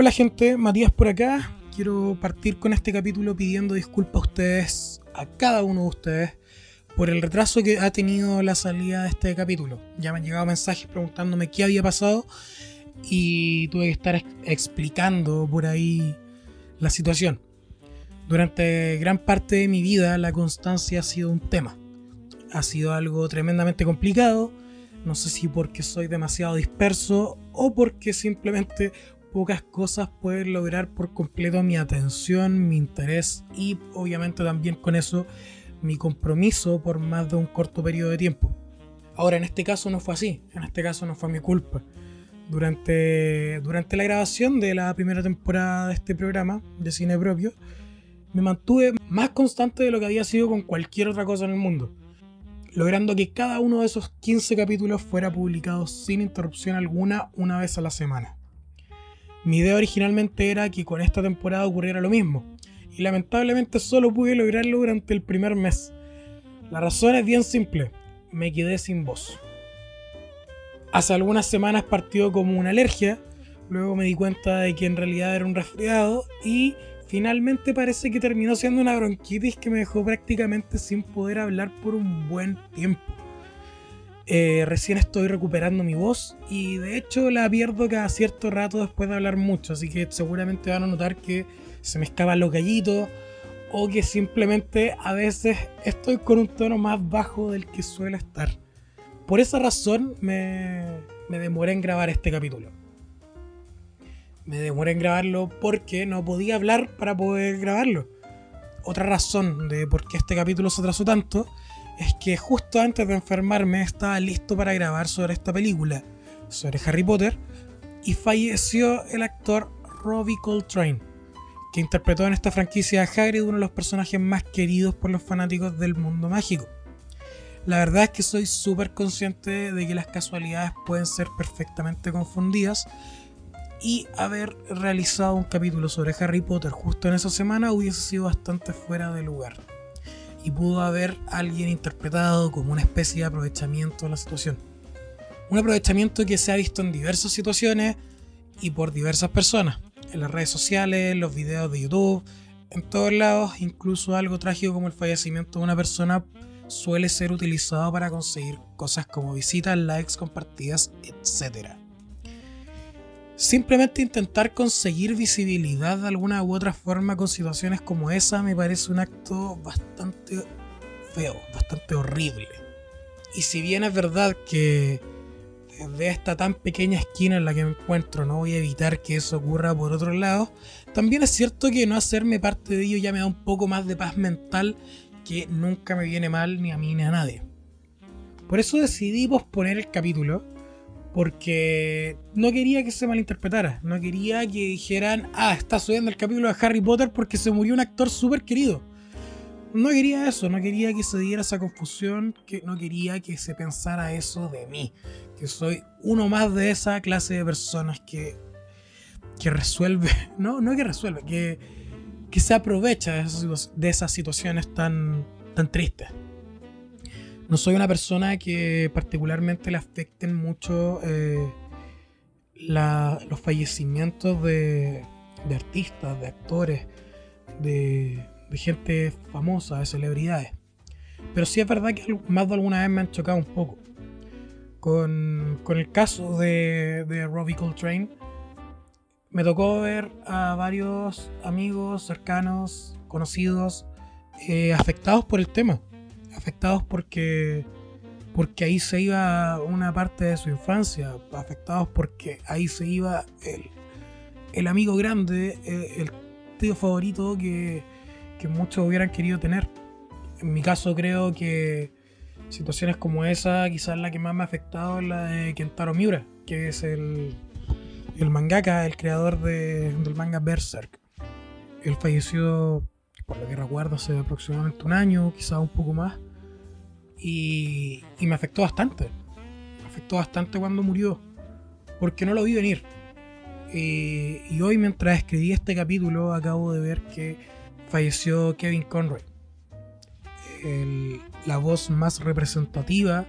Hola gente, Matías por acá. Quiero partir con este capítulo pidiendo disculpas a ustedes, a cada uno de ustedes, por el retraso que ha tenido la salida de este capítulo. Ya me han llegado mensajes preguntándome qué había pasado y tuve que estar explicando por ahí la situación. Durante gran parte de mi vida la constancia ha sido un tema. Ha sido algo tremendamente complicado. No sé si porque soy demasiado disperso o porque simplemente pocas cosas pueden lograr por completo mi atención, mi interés y obviamente también con eso mi compromiso por más de un corto periodo de tiempo. Ahora, en este caso no fue así, en este caso no fue mi culpa. Durante, durante la grabación de la primera temporada de este programa de cine propio, me mantuve más constante de lo que había sido con cualquier otra cosa en el mundo, logrando que cada uno de esos 15 capítulos fuera publicado sin interrupción alguna una vez a la semana. Mi idea originalmente era que con esta temporada ocurriera lo mismo, y lamentablemente solo pude lograrlo durante el primer mes. La razón es bien simple, me quedé sin voz. Hace algunas semanas partió como una alergia, luego me di cuenta de que en realidad era un resfriado y finalmente parece que terminó siendo una bronquitis que me dejó prácticamente sin poder hablar por un buen tiempo. Eh, recién estoy recuperando mi voz y de hecho la pierdo cada cierto rato después de hablar mucho, así que seguramente van a notar que se me escapan los gallitos o que simplemente a veces estoy con un tono más bajo del que suele estar. Por esa razón me, me demoré en grabar este capítulo. Me demoré en grabarlo porque no podía hablar para poder grabarlo. Otra razón de por qué este capítulo se atrasó tanto es que justo antes de enfermarme estaba listo para grabar sobre esta película, sobre Harry Potter, y falleció el actor Robbie Coltrane, que interpretó en esta franquicia a Hagrid uno de los personajes más queridos por los fanáticos del mundo mágico. La verdad es que soy súper consciente de que las casualidades pueden ser perfectamente confundidas y haber realizado un capítulo sobre Harry Potter justo en esa semana hubiese sido bastante fuera de lugar y pudo haber alguien interpretado como una especie de aprovechamiento de la situación. Un aprovechamiento que se ha visto en diversas situaciones y por diversas personas, en las redes sociales, los videos de YouTube, en todos lados, incluso algo trágico como el fallecimiento de una persona suele ser utilizado para conseguir cosas como visitas, likes, compartidas, etc. Simplemente intentar conseguir visibilidad de alguna u otra forma con situaciones como esa me parece un acto bastante feo, bastante horrible. Y si bien es verdad que desde esta tan pequeña esquina en la que me encuentro no voy a evitar que eso ocurra por otro lado, también es cierto que no hacerme parte de ello ya me da un poco más de paz mental que nunca me viene mal ni a mí ni a nadie. Por eso decidí posponer el capítulo porque no quería que se malinterpretara, no quería que dijeran, ah, está subiendo el capítulo de Harry Potter porque se murió un actor súper querido. No quería eso, no quería que se diera esa confusión, que no quería que se pensara eso de mí, que soy uno más de esa clase de personas que, que resuelve, no, no que resuelve, que, que se aprovecha de esas, de esas situaciones tan, tan tristes no soy una persona que particularmente le afecten mucho eh, los fallecimientos de, artistas, de actores, de, gente famosa, de celebridades. Pero sí es verdad que más de alguna vez me han chocado un poco. Con, el caso de, de Robbie Coltrane, me tocó ver a varios amigos cercanos, conocidos, eh, afectados por el tema afectados porque, porque ahí se iba una parte de su infancia, afectados porque ahí se iba el, el amigo grande, eh, el, tío favorito que, que muchos hubieran querido tener. En mi caso creo que situaciones como esa, quizás la que más me ha afectado es la de Kentaro Miura, que es el, el mangaka, el creador de, del manga Berserk. Él falleció, por lo que recuerdo, hace aproximadamente un año, quizás un poco más. Y, me afectó bastante. Me afectó bastante cuando murió. Porque no lo vi venir. Eh, y hoy mientras escribí este capítulo acabo de ver que falleció Kevin Conroy. la voz más representativa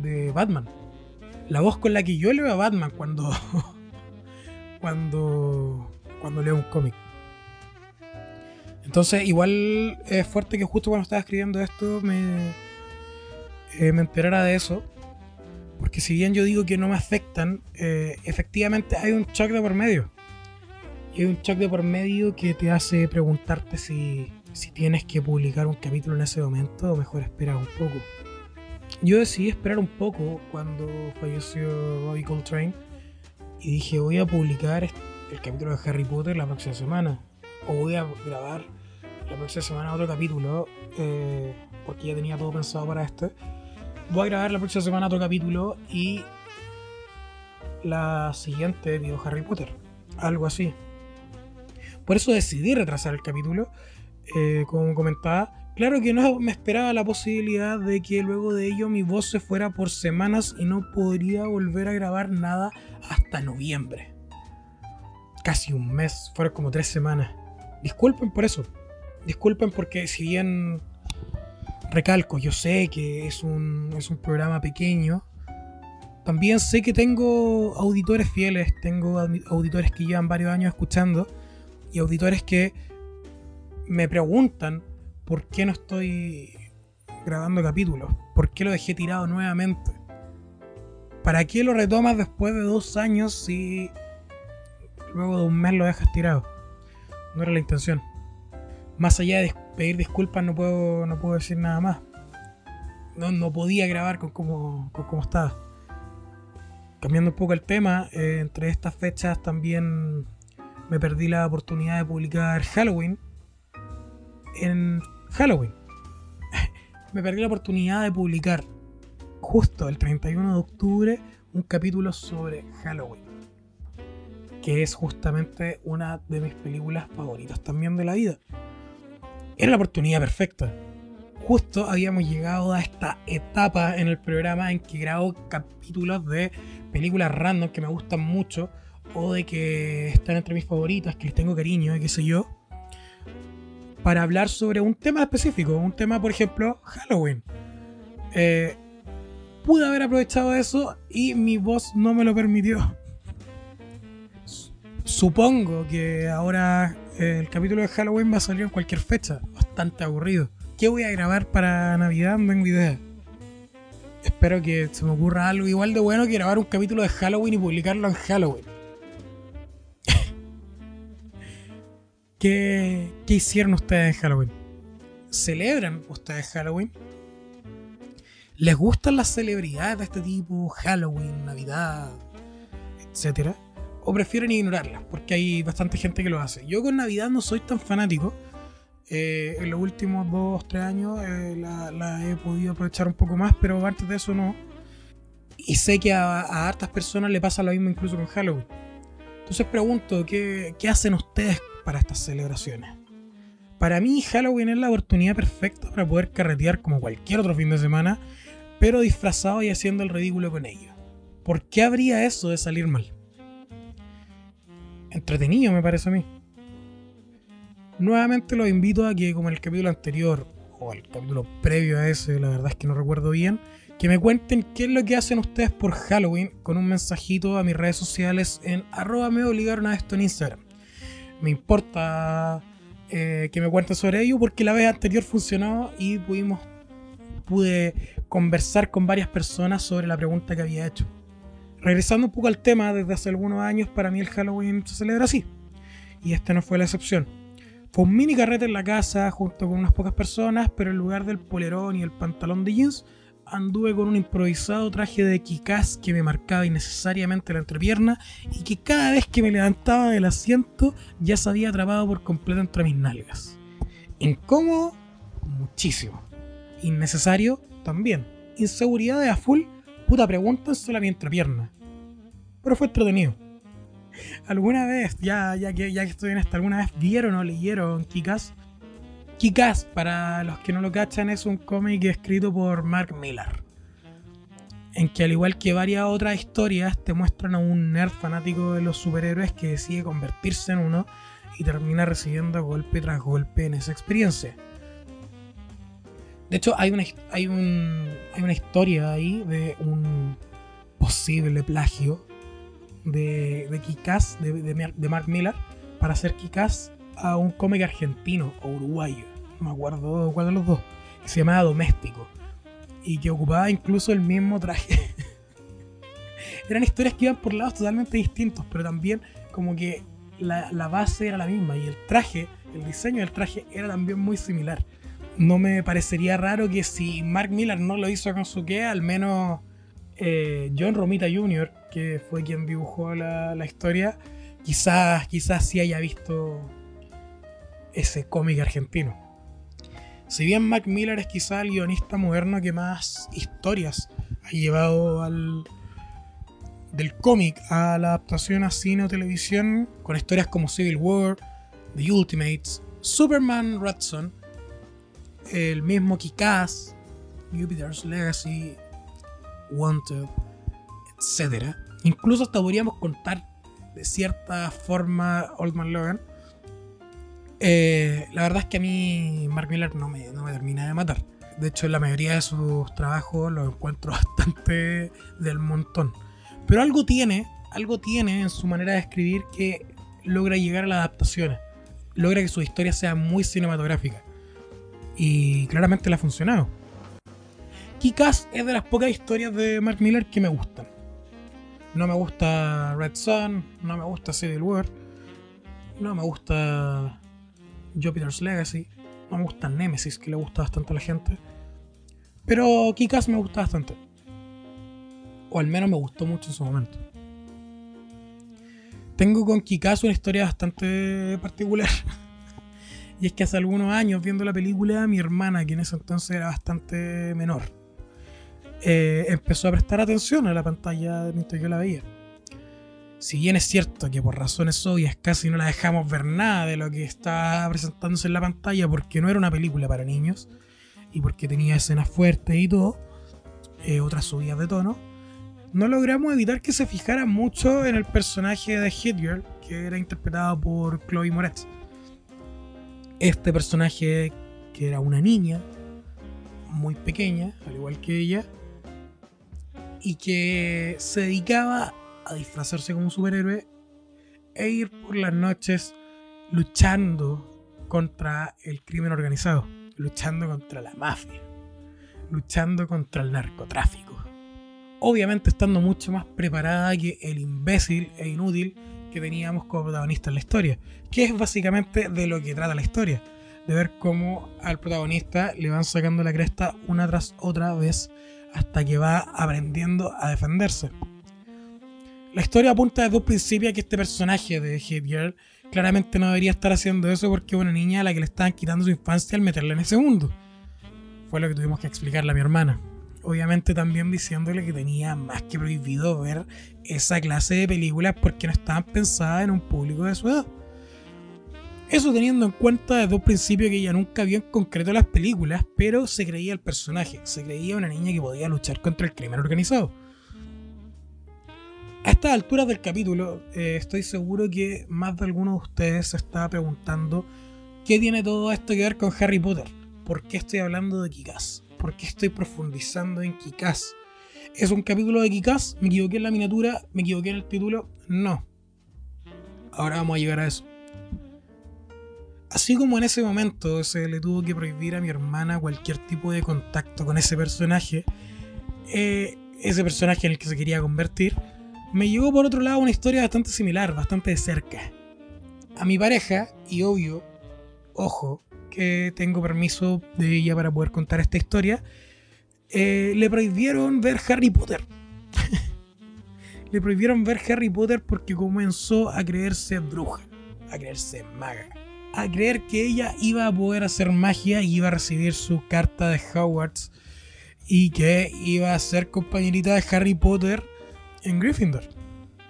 de Batman. La voz con la que yo le veo a Batman cuando, cuando, cuando leo un cómic. Entonces, igual es fuerte que justo cuando estaba escribiendo esto me, eh, me enterara de eso. Porque si bien yo digo que no me afectan, eh, efectivamente hay un shock de por medio. Y hay un shock de por medio que te hace preguntarte si, si tienes que publicar un capítulo en ese momento o mejor esperar un poco. Yo decidí esperar un poco cuando falleció Robbie Coltrane y dije voy a publicar el capítulo de Harry Potter la próxima semana o voy a grabar la próxima semana otro capítulo eh, porque ya tenía todo pensado para este voy a grabar la próxima semana otro capítulo y la siguiente video Harry Potter algo así por eso decidí retrasar el capítulo eh, como comentaba, claro que no me esperaba la posibilidad de que luego de ello mi voz se fuera por semanas y no podría volver a grabar nada hasta noviembre. Casi un mes, fueron como tres semanas. Disculpen por eso. Disculpen porque si bien recalco, yo sé que es un, es un programa pequeño, también sé que tengo auditores fieles, tengo auditores que llevan varios años escuchando y auditores que me preguntan por qué no estoy grabando capítulos, por qué lo dejé tirado nuevamente. ¿Para qué lo retomas después de dos años si luego de un mes lo dejas tirado? No era la intención. Más allá de pedir disculpas no puedo, no puedo decir nada más. No, no podía grabar con cómo, con estaba. Cambiando un poco el tema, eh, entre estas fechas también me perdí la oportunidad de publicar Halloween, en Halloween. me perdí la oportunidad de publicar justo el 31 de octubre un capítulo sobre Halloween. Que es justamente una de mis películas favoritas también de la vida. Era la oportunidad perfecta. Justo habíamos llegado a esta etapa en el programa en que grabo capítulos de películas random que me gustan mucho o de que están entre mis favoritas, que les tengo cariño, y qué sé yo para hablar sobre un tema específico, un tema, por ejemplo, Halloween. Eh, pude haber aprovechado eso y mi voz no me lo permitió. Supongo que ahora el capítulo de Halloween va a salir en cualquier fecha. Bastante aburrido. ¿Qué voy a grabar para Navidad? No tengo idea. Espero que se me ocurra algo igual de bueno que grabar un capítulo de Halloween y publicarlo en Halloween. ¿Qué, hicieron ustedes en Halloween? ¿Celebran ustedes Halloween? ¿Les gustan las celebridades de este tipo? Halloween, Navidad, etcétera. ¿O prefieren ignorarlas? Porque hay bastante gente que lo hace. Yo con Navidad no soy tan fanático. Eh, en los últimos dos, tres años eh, la, he podido aprovechar un poco más, pero antes de eso no. Y sé que a, hartas personas le pasa lo mismo incluso con Halloween. Entonces pregunto, ¿qué, qué hacen ustedes para estas celebraciones. Para mí Halloween es la oportunidad perfecta para poder carretear como cualquier otro fin de semana, pero disfrazado y haciendo el ridículo con ello. ¿Por qué habría eso de salir mal? Entretenido me parece a mí. Nuevamente los invito a que como en el capítulo anterior, o el capítulo previo a ese, la verdad es que no recuerdo bien, que me cuenten qué es lo que hacen ustedes por Halloween con un mensajito a mis redes sociales en arroba me obligaron a esto en Instagram me importa eh, que me cuenten sobre ello porque la vez anterior funcionó y pudimos pude conversar con varias personas sobre la pregunta que había hecho. Regresando un poco al tema, desde hace algunos años para mí el Halloween se celebra así. Y este no fue la excepción. Fue un mini carrete en la casa junto con unas pocas personas, pero en lugar del polerón y el pantalón de jeans, anduve con un improvisado traje de Kikaz que me marcaba innecesariamente la entrepierna y que cada vez que me levantaba del asiento ya se había atrapado por completo entre mis nalgas. Incómodo, muchísimo. Innecesario, también. Inseguridad de a full, puta pregunta solo mi entrepierna. Pero fue entretenido. ¿Alguna vez, ya, ya, que, ya que estoy en esta, alguna vez vieron o leyeron Kikaz? Kikas, para los que no lo cachan, es un cómic escrito por Mark Millar. En que al igual que varias otras historias te muestran a un nerd fanático de los superhéroes que decide convertirse en uno y termina recibiendo golpe tras golpe en esa experiencia. De hecho, hay una, hay un, hay una historia ahí de un posible plagio de, de Kikaz, de, de, Mark Miller, para hacer Kikaz a un cómic argentino o uruguayo, no me acuerdo cuál de los dos, que se llamaba Doméstico y que ocupaba incluso el mismo traje. Eran historias que iban por lados totalmente distintos, pero también como que la, la, base era la misma y el traje, el diseño del traje era también muy similar. No me parecería raro que si Mark Miller no lo hizo con su que, al menos eh, John Romita Jr., que fue quien dibujó la, la historia, quizás, quizás sí haya visto ese cómic argentino. Si bien Mac Miller es quizá el guionista moderno que más historias ha llevado al, del cómic a la adaptación a cine o televisión, con historias como Civil War, The Ultimates, Superman Red el mismo Kikaz, Jupiter's Legacy, Wanted, etc. Incluso hasta podríamos contar de cierta forma Old Man Logan eh, la verdad es que a mí Mark Miller no me, termina de matar. De hecho, la mayoría de sus trabajos lo encuentro bastante del montón. Pero algo tiene, algo tiene en su manera de escribir que logra llegar a las adaptaciones. Logra que su historia sea muy cinematográfica. Y claramente le ha funcionado. Kikas es de las pocas historias de Mark Miller que me gustan. No me gusta Red Sun, no me gusta Civil War, no me gusta Jupiter's Legacy. No me gusta Nemesis, que le gusta bastante a la gente. Pero Kikas me gusta bastante. O al menos me gustó mucho en su momento. Tengo con Kikas una historia bastante particular. y es que hace algunos años, viendo la película, mi hermana, que en ese entonces era bastante menor, eh, empezó a prestar atención a la pantalla mientras yo la veía si bien es cierto que por razones obvias casi no la dejamos ver nada de lo que está presentándose en la pantalla porque no era una película para niños y porque tenía escenas fuertes y todo, eh, otras subidas de tono, no logramos evitar que se fijara mucho en el personaje de Hit Girl, que era interpretado por Chloe Moretz. Este personaje, que era una niña, muy pequeña, al igual que ella, y que se dedicaba a disfrazarse como un superhéroe e ir por las noches luchando contra el crimen organizado, luchando contra la mafia, luchando contra el narcotráfico. Obviamente estando mucho más preparada que el imbécil e inútil que teníamos como protagonista en la historia, que es básicamente de lo que trata la historia, de ver cómo al protagonista le van sacando la cresta una tras otra vez hasta que va aprendiendo a defenderse. La historia apunta desde un principio a que este personaje de Hit Girl claramente no debería estar haciendo eso porque es una niña a la que le estaban quitando su infancia al meterla en ese mundo. Fue lo que tuvimos que explicarle a mi hermana. Obviamente también diciéndole que tenía más que prohibido ver esa clase de películas porque no estaban pensadas en un público de su edad. Eso teniendo en cuenta desde un principio que ella nunca vio en concreto las películas, pero se creía el personaje, se creía una niña que podía luchar contra el crimen organizado. A estas alturas del capítulo, eh, estoy seguro que más de alguno de ustedes se está preguntando qué tiene todo esto que ver con Harry Potter. ¿Por qué estoy hablando de Kikaz? ¿Por qué estoy profundizando en Kikaz? ¿Es un capítulo de Kikaz? ¿Me equivoqué en la miniatura? ¿Me equivoqué en el título? No. Ahora vamos a llegar a eso. Así como en ese momento se le tuvo que prohibir a mi hermana cualquier tipo de contacto con ese personaje, eh, ese personaje en el que se quería convertir, me llegó por otro lado una historia bastante similar, bastante de cerca. A mi pareja, y obvio, ojo, que tengo permiso de ella para poder contar esta historia, eh, le prohibieron ver Harry Potter. le prohibieron ver Harry Potter porque comenzó a creerse bruja, a creerse maga, a creer que ella iba a poder hacer magia y iba a recibir su carta de Hogwarts y que iba a ser compañerita de Harry Potter en Gryffindor.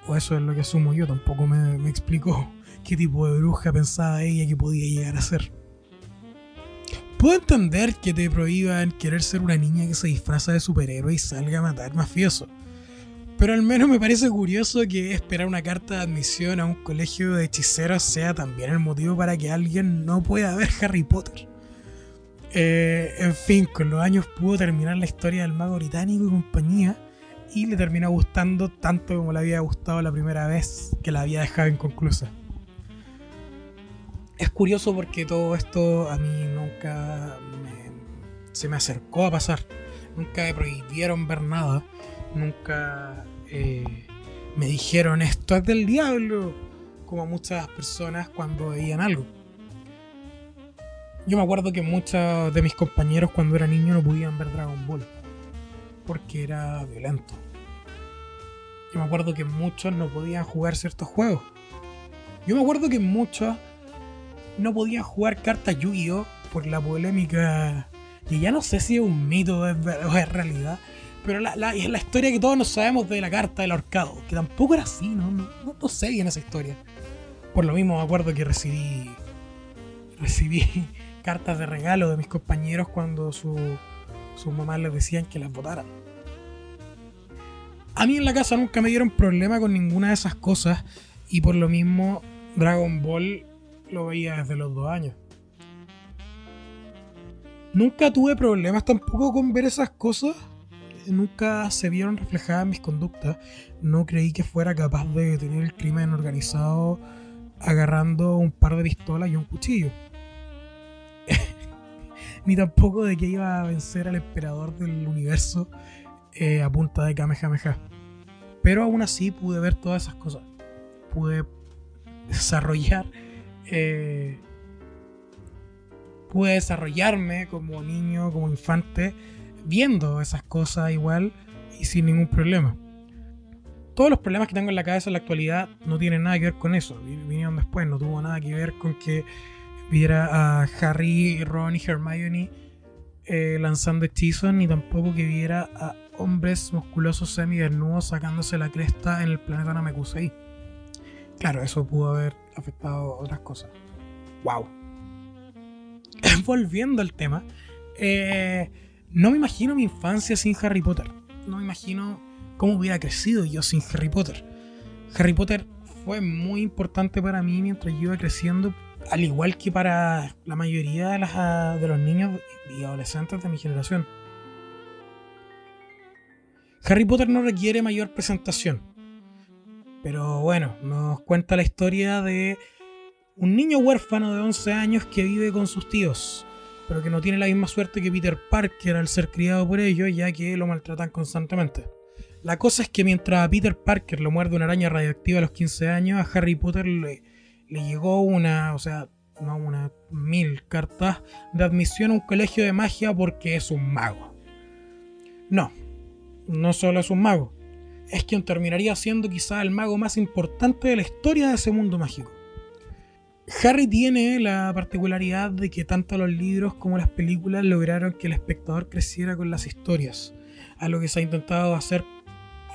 O eso es lo que asumo yo, tampoco me, me explicó qué tipo de bruja pensaba ella que podía llegar a ser. Puedo entender que te prohíban querer ser una niña que se disfraza de superhéroe y salga a matar mafioso. Pero al menos me parece curioso que esperar una carta de admisión a un colegio de hechiceros sea también el motivo para que alguien no pueda ver Harry Potter. Eh, en fin, con los años pudo terminar la historia del mago británico y compañía, y le terminó gustando tanto como le había gustado la primera vez que la había dejado inconclusa. Es curioso porque todo esto a mí nunca se me acercó a pasar. Nunca me prohibieron ver nada. Nunca eh, me dijeron esto es del diablo. Como muchas personas cuando veían algo. Yo me acuerdo que muchos de mis compañeros cuando era niño no podían ver Dragon Ball. Porque era violento. Yo me acuerdo que muchos no podían jugar ciertos juegos. Yo me acuerdo que muchos no podían jugar cartas Yu-Gi-Oh! por la polémica. Y ya no sé si es un mito o es, realidad. Pero la, la, la, historia que todos nos sabemos de la carta del ahorcado. Que tampoco era así, ¿no? No, no, sé bien esa historia. Por lo mismo me acuerdo que recibí. Recibí cartas de regalo de mis compañeros cuando su, sus mamás les decían que las votaran. A mí en la casa nunca me dieron problema con ninguna de esas cosas. Y por lo mismo Dragon Ball lo veía desde los dos años. Nunca tuve problemas tampoco con ver esas cosas. Nunca se vieron reflejadas en mis conductas. No creí que fuera capaz de detener el crimen organizado agarrando un par de pistolas y un cuchillo. Ni tampoco de que iba a vencer al emperador del universo eh, a punta de Kamehameha. Pero aún así pude ver todas esas cosas. Pude desarrollar eh, pude desarrollarme como niño, como infante, viendo esas cosas igual y sin ningún problema. Todos los problemas que tengo en la cabeza en la actualidad no tienen nada que ver con eso, vinieron después, no tuvo nada que ver con que viera a Harry, Ron y Hermione eh, lanzando hechizos, ni tampoco que viera a hombres musculosos semidesnudos sacándose la cresta en el planeta Namekusei. Claro, eso pudo haber afectado otras cosas. ¡Wow! Volviendo al tema, eh, no me imagino mi infancia sin Harry Potter. No me imagino cómo hubiera crecido yo sin Harry Potter. Harry Potter fue muy importante para mí mientras yo iba creciendo, al igual que para la mayoría de, de los niños y adolescentes de mi generación. Harry Potter no requiere mayor presentación pero bueno, nos cuenta la historia de un niño huérfano de 11 años que vive con sus tíos, pero que no tiene la misma suerte que Peter Parker al ser criado por ellos, ya que lo maltratan constantemente. La cosa es que mientras a Peter Parker lo muerde una araña radioactiva a los 15 años, a Harry Potter le, le llegó una, o sea, no una, mil cartas de admisión a un colegio de magia porque es un mago. No, no solo es un mago, es quien terminaría siendo quizá el mago más importante de la historia de ese mundo mágico. Harry tiene la particularidad de que tanto los libros como las películas lograron que el espectador creciera con las historias, a lo que se ha intentado hacer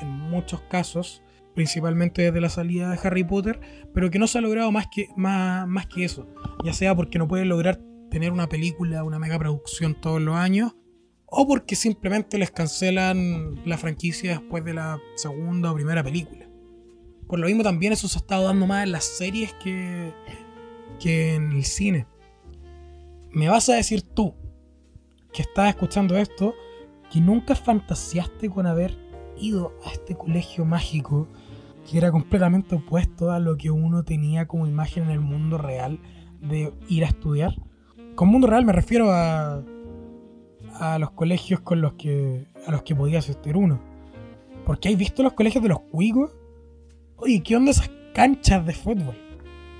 en muchos casos, principalmente desde la salida de Harry Potter, pero que no se ha logrado más que, más, más que eso, ya sea porque no puede lograr tener una película, una mega producción todos los años, o porque simplemente les cancelan la franquicia después de la segunda o primera película. Por lo mismo también eso se ha estado dando más en las series que, que en el cine. Me vas a decir tú, que estás escuchando esto, que nunca fantaseaste con haber ido a este colegio mágico que era completamente opuesto a lo que uno tenía como imagen en el mundo real de ir a estudiar. Con mundo real me refiero a a los colegios con los que a los que podía asistir uno. Porque hay visto los colegios de los cuicos. Oye, ¿qué onda esas canchas de fútbol?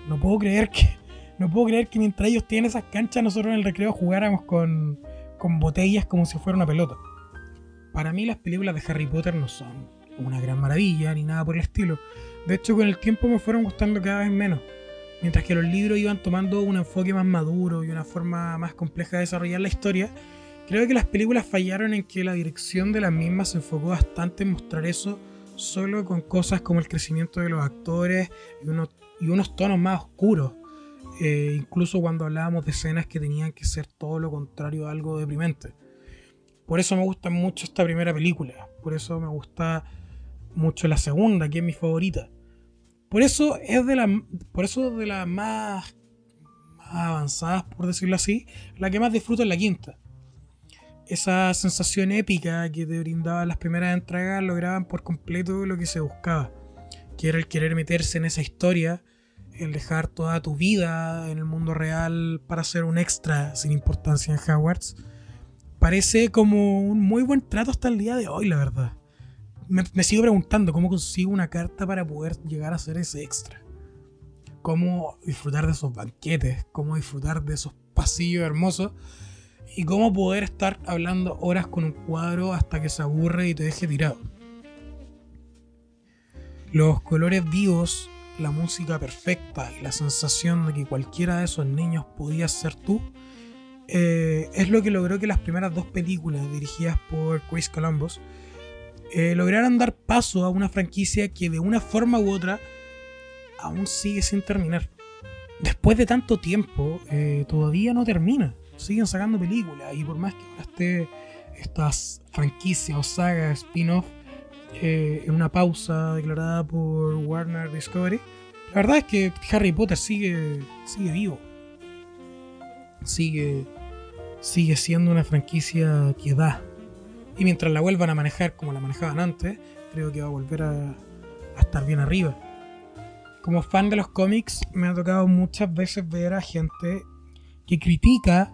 No puedo creer que no puedo creer que mientras ellos tienen esas canchas nosotros en el recreo jugáramos con, con botellas como si fuera una pelota. Para mí las películas de Harry Potter no son una gran maravilla ni nada por el estilo. De hecho, con el tiempo me fueron gustando cada vez menos. Mientras que los libros iban tomando un enfoque más maduro y una forma más compleja de desarrollar la historia, Creo que las películas fallaron en que la dirección de las mismas se enfocó bastante en mostrar eso solo con cosas como el crecimiento de los actores y unos, y unos tonos más oscuros. Eh, incluso cuando hablábamos de escenas que tenían que ser todo lo contrario a algo deprimente. Por eso me gusta mucho esta primera película. Por eso me gusta mucho la segunda, que es mi favorita. Por eso es de la, por eso de las más, más avanzadas, por decirlo así, la que más disfruto es la quinta. Esa sensación épica que te brindaban las primeras entregas lograban por completo lo que se buscaba, que era el querer meterse en esa historia, el dejar toda tu vida en el mundo real para ser un extra sin importancia en Hogwarts. Parece como un muy buen trato hasta el día de hoy, la verdad. Me, sigo preguntando cómo consigo una carta para poder llegar a ser ese extra. Cómo disfrutar de esos banquetes, cómo disfrutar de esos pasillos hermosos y cómo poder estar hablando horas con un cuadro hasta que se aburre y te deje tirado. Los colores vivos, la música perfecta y la sensación de que cualquiera de esos niños podía ser tú, eh, es lo que logró que las primeras dos películas dirigidas por Chris Columbus eh, lograran dar paso a una franquicia que de una forma u otra aún sigue sin terminar. Después de tanto tiempo, eh, todavía no termina siguen sacando películas y por más que ahora esté estas franquicias o sagas spin-off eh, en una pausa declarada por Warner Discovery, la verdad es que Harry Potter sigue, sigue vivo. Sigue, sigue siendo una franquicia que da. Y mientras la vuelvan a manejar como la manejaban antes, creo que va a volver a, a estar bien arriba. Como fan de los cómics, me ha tocado muchas veces ver a gente que critica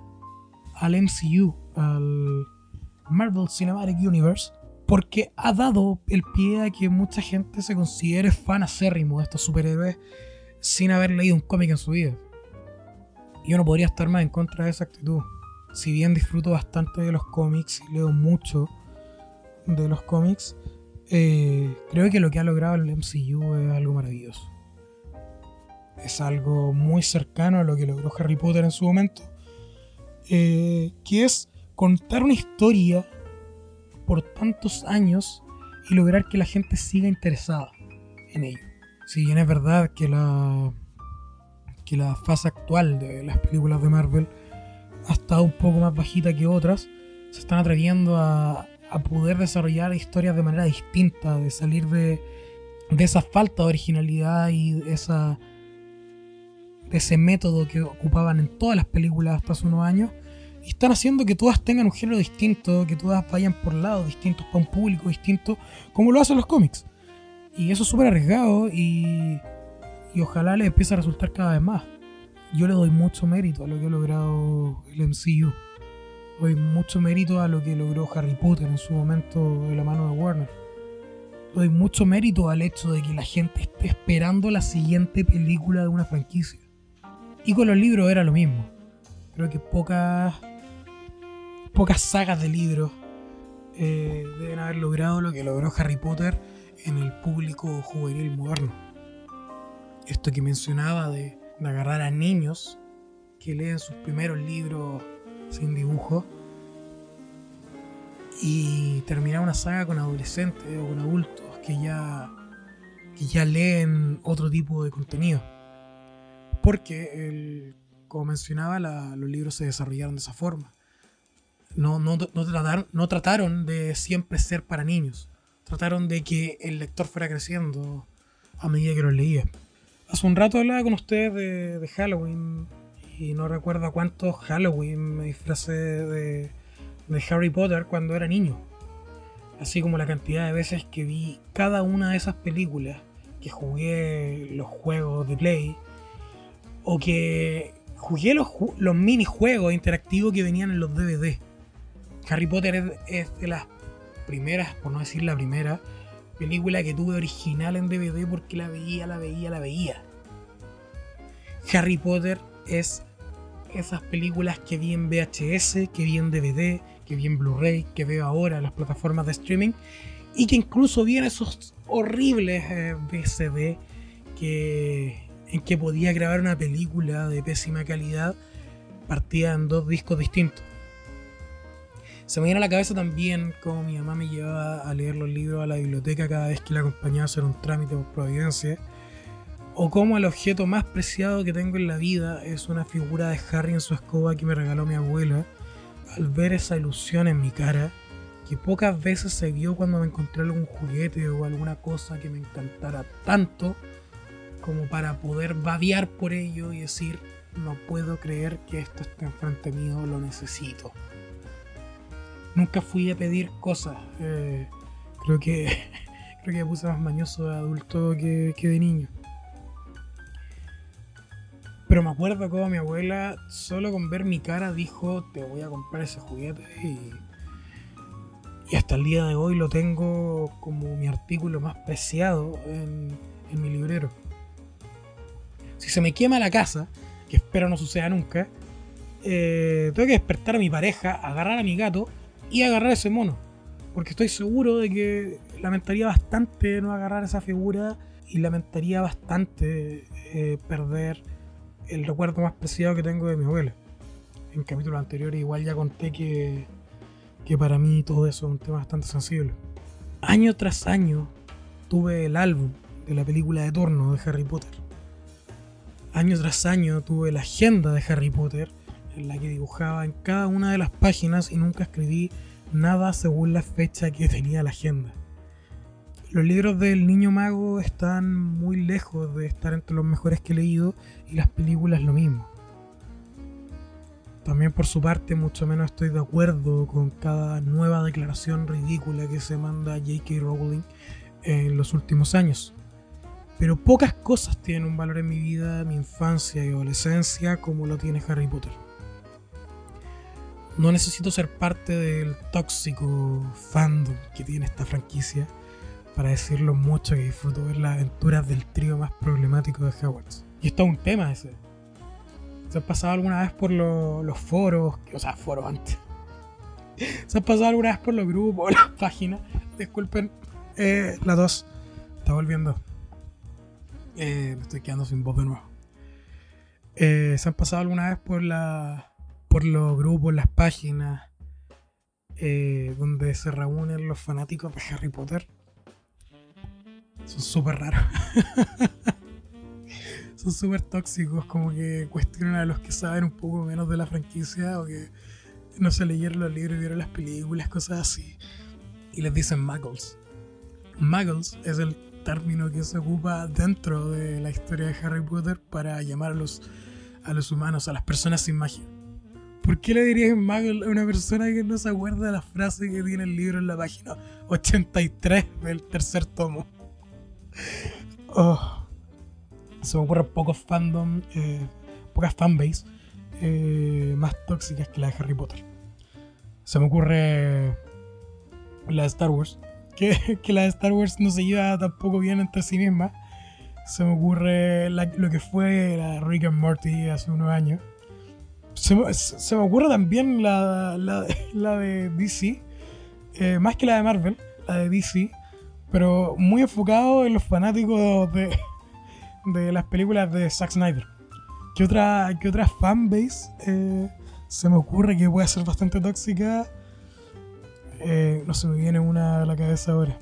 al MCU, al Marvel Cinematic Universe, porque ha dado el pie a que mucha gente se considere fan acérrimo de estos superhéroes sin haber leído un cómic en su vida. Yo no podría estar más en contra de esa actitud. Si bien disfruto bastante de los cómics y leo mucho de los cómics, eh, creo que lo que ha logrado el MCU es algo maravilloso. Es algo muy cercano a lo que logró Harry Potter en su momento eh, que es contar una historia por tantos años y lograr que la gente siga interesada en ello. Si bien es verdad que la, que la fase actual de las películas de Marvel ha estado un poco más bajita que otras, se están atreviendo a, a poder desarrollar historias de manera distinta, de salir de, de esa falta de originalidad y esa de ese método que ocupaban en todas las películas hasta hace unos años. Y están haciendo que todas tengan un género distinto, que todas vayan por lados distintos, para un público distinto, como lo hacen los cómics. Y eso es súper arriesgado y, y ojalá les empiece a resultar cada vez más. Yo le doy mucho mérito a lo que ha logrado el MCU. Doy mucho mérito a lo que logró Harry Potter en su momento de la mano de Warner. Doy mucho mérito al hecho de que la gente esté esperando la siguiente película de una franquicia. Y con los libros era lo mismo. Creo que pocas pocas sagas de libros eh, deben haber logrado lo que logró Harry Potter en el público juvenil moderno. Esto que mencionaba de, agarrar a niños que leen sus primeros libros sin dibujo y terminar una saga con adolescentes o con adultos que ya, que ya leen otro tipo de contenido. Porque, el, como mencionaba, los libros se desarrollaron de esa forma. No, no, no, trataron, no trataron de siempre ser para niños. Trataron de que el lector fuera creciendo a medida que lo leía. Hace un rato hablaba con ustedes de, de Halloween y no recuerdo cuántos Halloween me disfracé de, de Harry Potter cuando era niño. Así como la cantidad de veces que vi cada una de esas películas, que jugué los juegos de Play, o que jugué los, los minijuegos interactivos que venían en los DVD. Harry Potter es, es, de las primeras, por no decir la primera, película que tuve original en DVD porque la veía, la veía, la veía. Harry Potter es esas películas que vi en VHS, que vi en DVD, que vi en Blu-ray, que veo ahora en las plataformas de streaming y que incluso vi en esos horribles eh, que en que podía grabar una película de pésima calidad partida en dos discos distintos. Se me viene a la cabeza también cómo mi mamá me llevaba a leer los libros a la biblioteca cada vez que la acompañaba a hacer un trámite por providencia. O cómo el objeto más preciado que tengo en la vida es una figura de Harry en su escoba que me regaló mi abuela. Al ver esa ilusión en mi cara, que pocas veces se vio cuando me encontré algún juguete o alguna cosa que me encantara tanto como para poder babear por ello y decir, no puedo creer que esto esté enfrente mío, lo necesito. nunca fui a pedir cosas. Eh, creo que creo que me puse más mañoso de adulto que, que de niño. Pero me acuerdo como mi abuela, solo con ver mi cara, dijo: Te voy a comprar ese juguete. Y, y hasta el día de hoy lo tengo como mi artículo más preciado en, en mi librero. Si se me quema la casa, que espero no suceda nunca, eh, tengo que despertar a mi pareja, agarrar a mi gato y agarrar ese mono. Porque estoy seguro de que lamentaría bastante no agarrar esa figura y lamentaría bastante eh, perder el recuerdo más preciado que tengo de mi abuela. En capítulos anteriores igual ya conté que, que para mí todo eso es un tema bastante sensible. Año tras año tuve el álbum de la película de turno de Harry Potter. Año tras año tuve la agenda de Harry Potter en la que dibujaba en cada una de las páginas y nunca escribí nada según la fecha que tenía la agenda. Los libros del Niño Mago están muy lejos de estar entre los mejores que he leído y las películas lo mismo. También por su parte mucho menos estoy de acuerdo con cada nueva declaración ridícula que se manda J.K. Rowling en los últimos años. Pero pocas cosas tienen un valor en mi vida, mi infancia y adolescencia como lo tiene Harry Potter. No necesito ser parte del tóxico fandom que tiene esta franquicia para decir lo mucho que disfruto ver las aventuras del trío más problemático de Hogwarts. Y esto es un tema ese. ¿Se han pasado alguna vez por los foros? O sea, foros antes. ¿Se han pasado alguna vez por los grupos o las páginas? Disculpen, eh, la dos. Está volviendo. Eh, me estoy quedando sin voz de nuevo. Eh, ¿Se han pasado alguna vez por la, por los grupos, las páginas eh, donde se reúnen los fanáticos de Harry Potter? son súper raros. son súper tóxicos, como que cuestionan a los que saben un poco menos de la franquicia o que no se leyeron los libros y vieron las películas, cosas así. Y les dicen muggles. Muggles es el término que se ocupa dentro de la historia de Harry Potter para llamar a los, a los humanos, a las personas sin magia. ¿Por qué le dirías muggle a una persona que no se acuerda de la frase que tiene el libro en la página 83 del tercer tomo? Oh. Se me ocurren pocos fandom, eh, pocas fanbase eh, más tóxicas que la de Harry Potter. Se me ocurre la de Star Wars, que, la de Star Wars no se lleva tampoco bien entre sí misma. Se me ocurre lo que fue la Rick and Morty hace unos años. Se me, ocurre también la, la, de DC, eh, más que la de Marvel, la de DC, pero muy enfocado en los fanáticos de, de las películas de Zack Snyder. ¿Qué otra, qué otra fanbase eh, se me ocurre que puede ser bastante tóxica? Eh, no se me viene una a la cabeza ahora.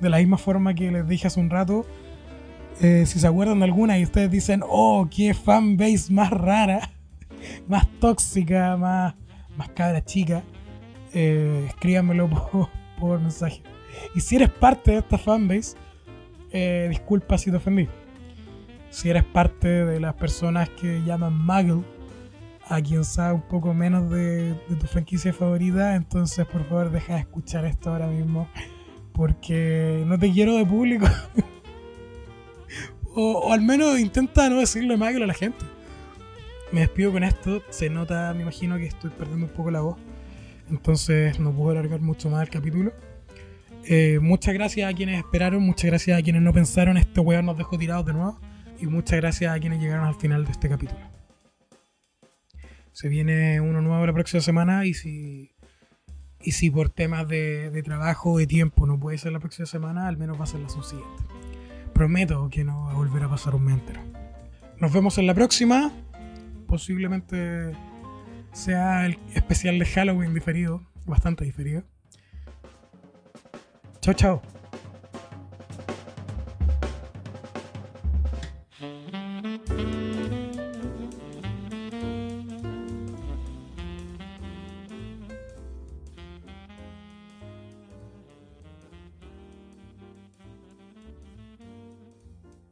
De la misma forma que les dije hace un rato, eh, si se acuerdan de alguna y ustedes dicen, oh, qué fanbase más rara, más tóxica, más, más cabra chica, escríbanmelo por mensaje. Y si eres parte de esta fanbase, eh, disculpa si te ofendí. Si eres parte de las personas que llaman Muggle, a quien sabe un poco menos de, tu franquicia favorita, entonces por favor deja de escuchar esto ahora mismo. Porque no te quiero de público. o, al menos intenta no decirle Muggle a la gente. Me despido con esto. Se nota, me imagino que estoy perdiendo un poco la voz. Entonces no puedo alargar mucho más el capítulo. Eh, muchas gracias a quienes esperaron, muchas gracias a quienes no pensaron, este weón nos dejó tirados de nuevo. Y muchas gracias a quienes llegaron al final de este capítulo. Se viene uno nuevo la próxima semana y si, y si por temas de, de trabajo, de tiempo, no puede ser la próxima semana, al menos va a ser la subsiguiente. Prometo que no va a volver a pasar un mes. Nos vemos en la próxima. Posiblemente sea el especial de Halloween diferido, bastante diferido. Chao, chao.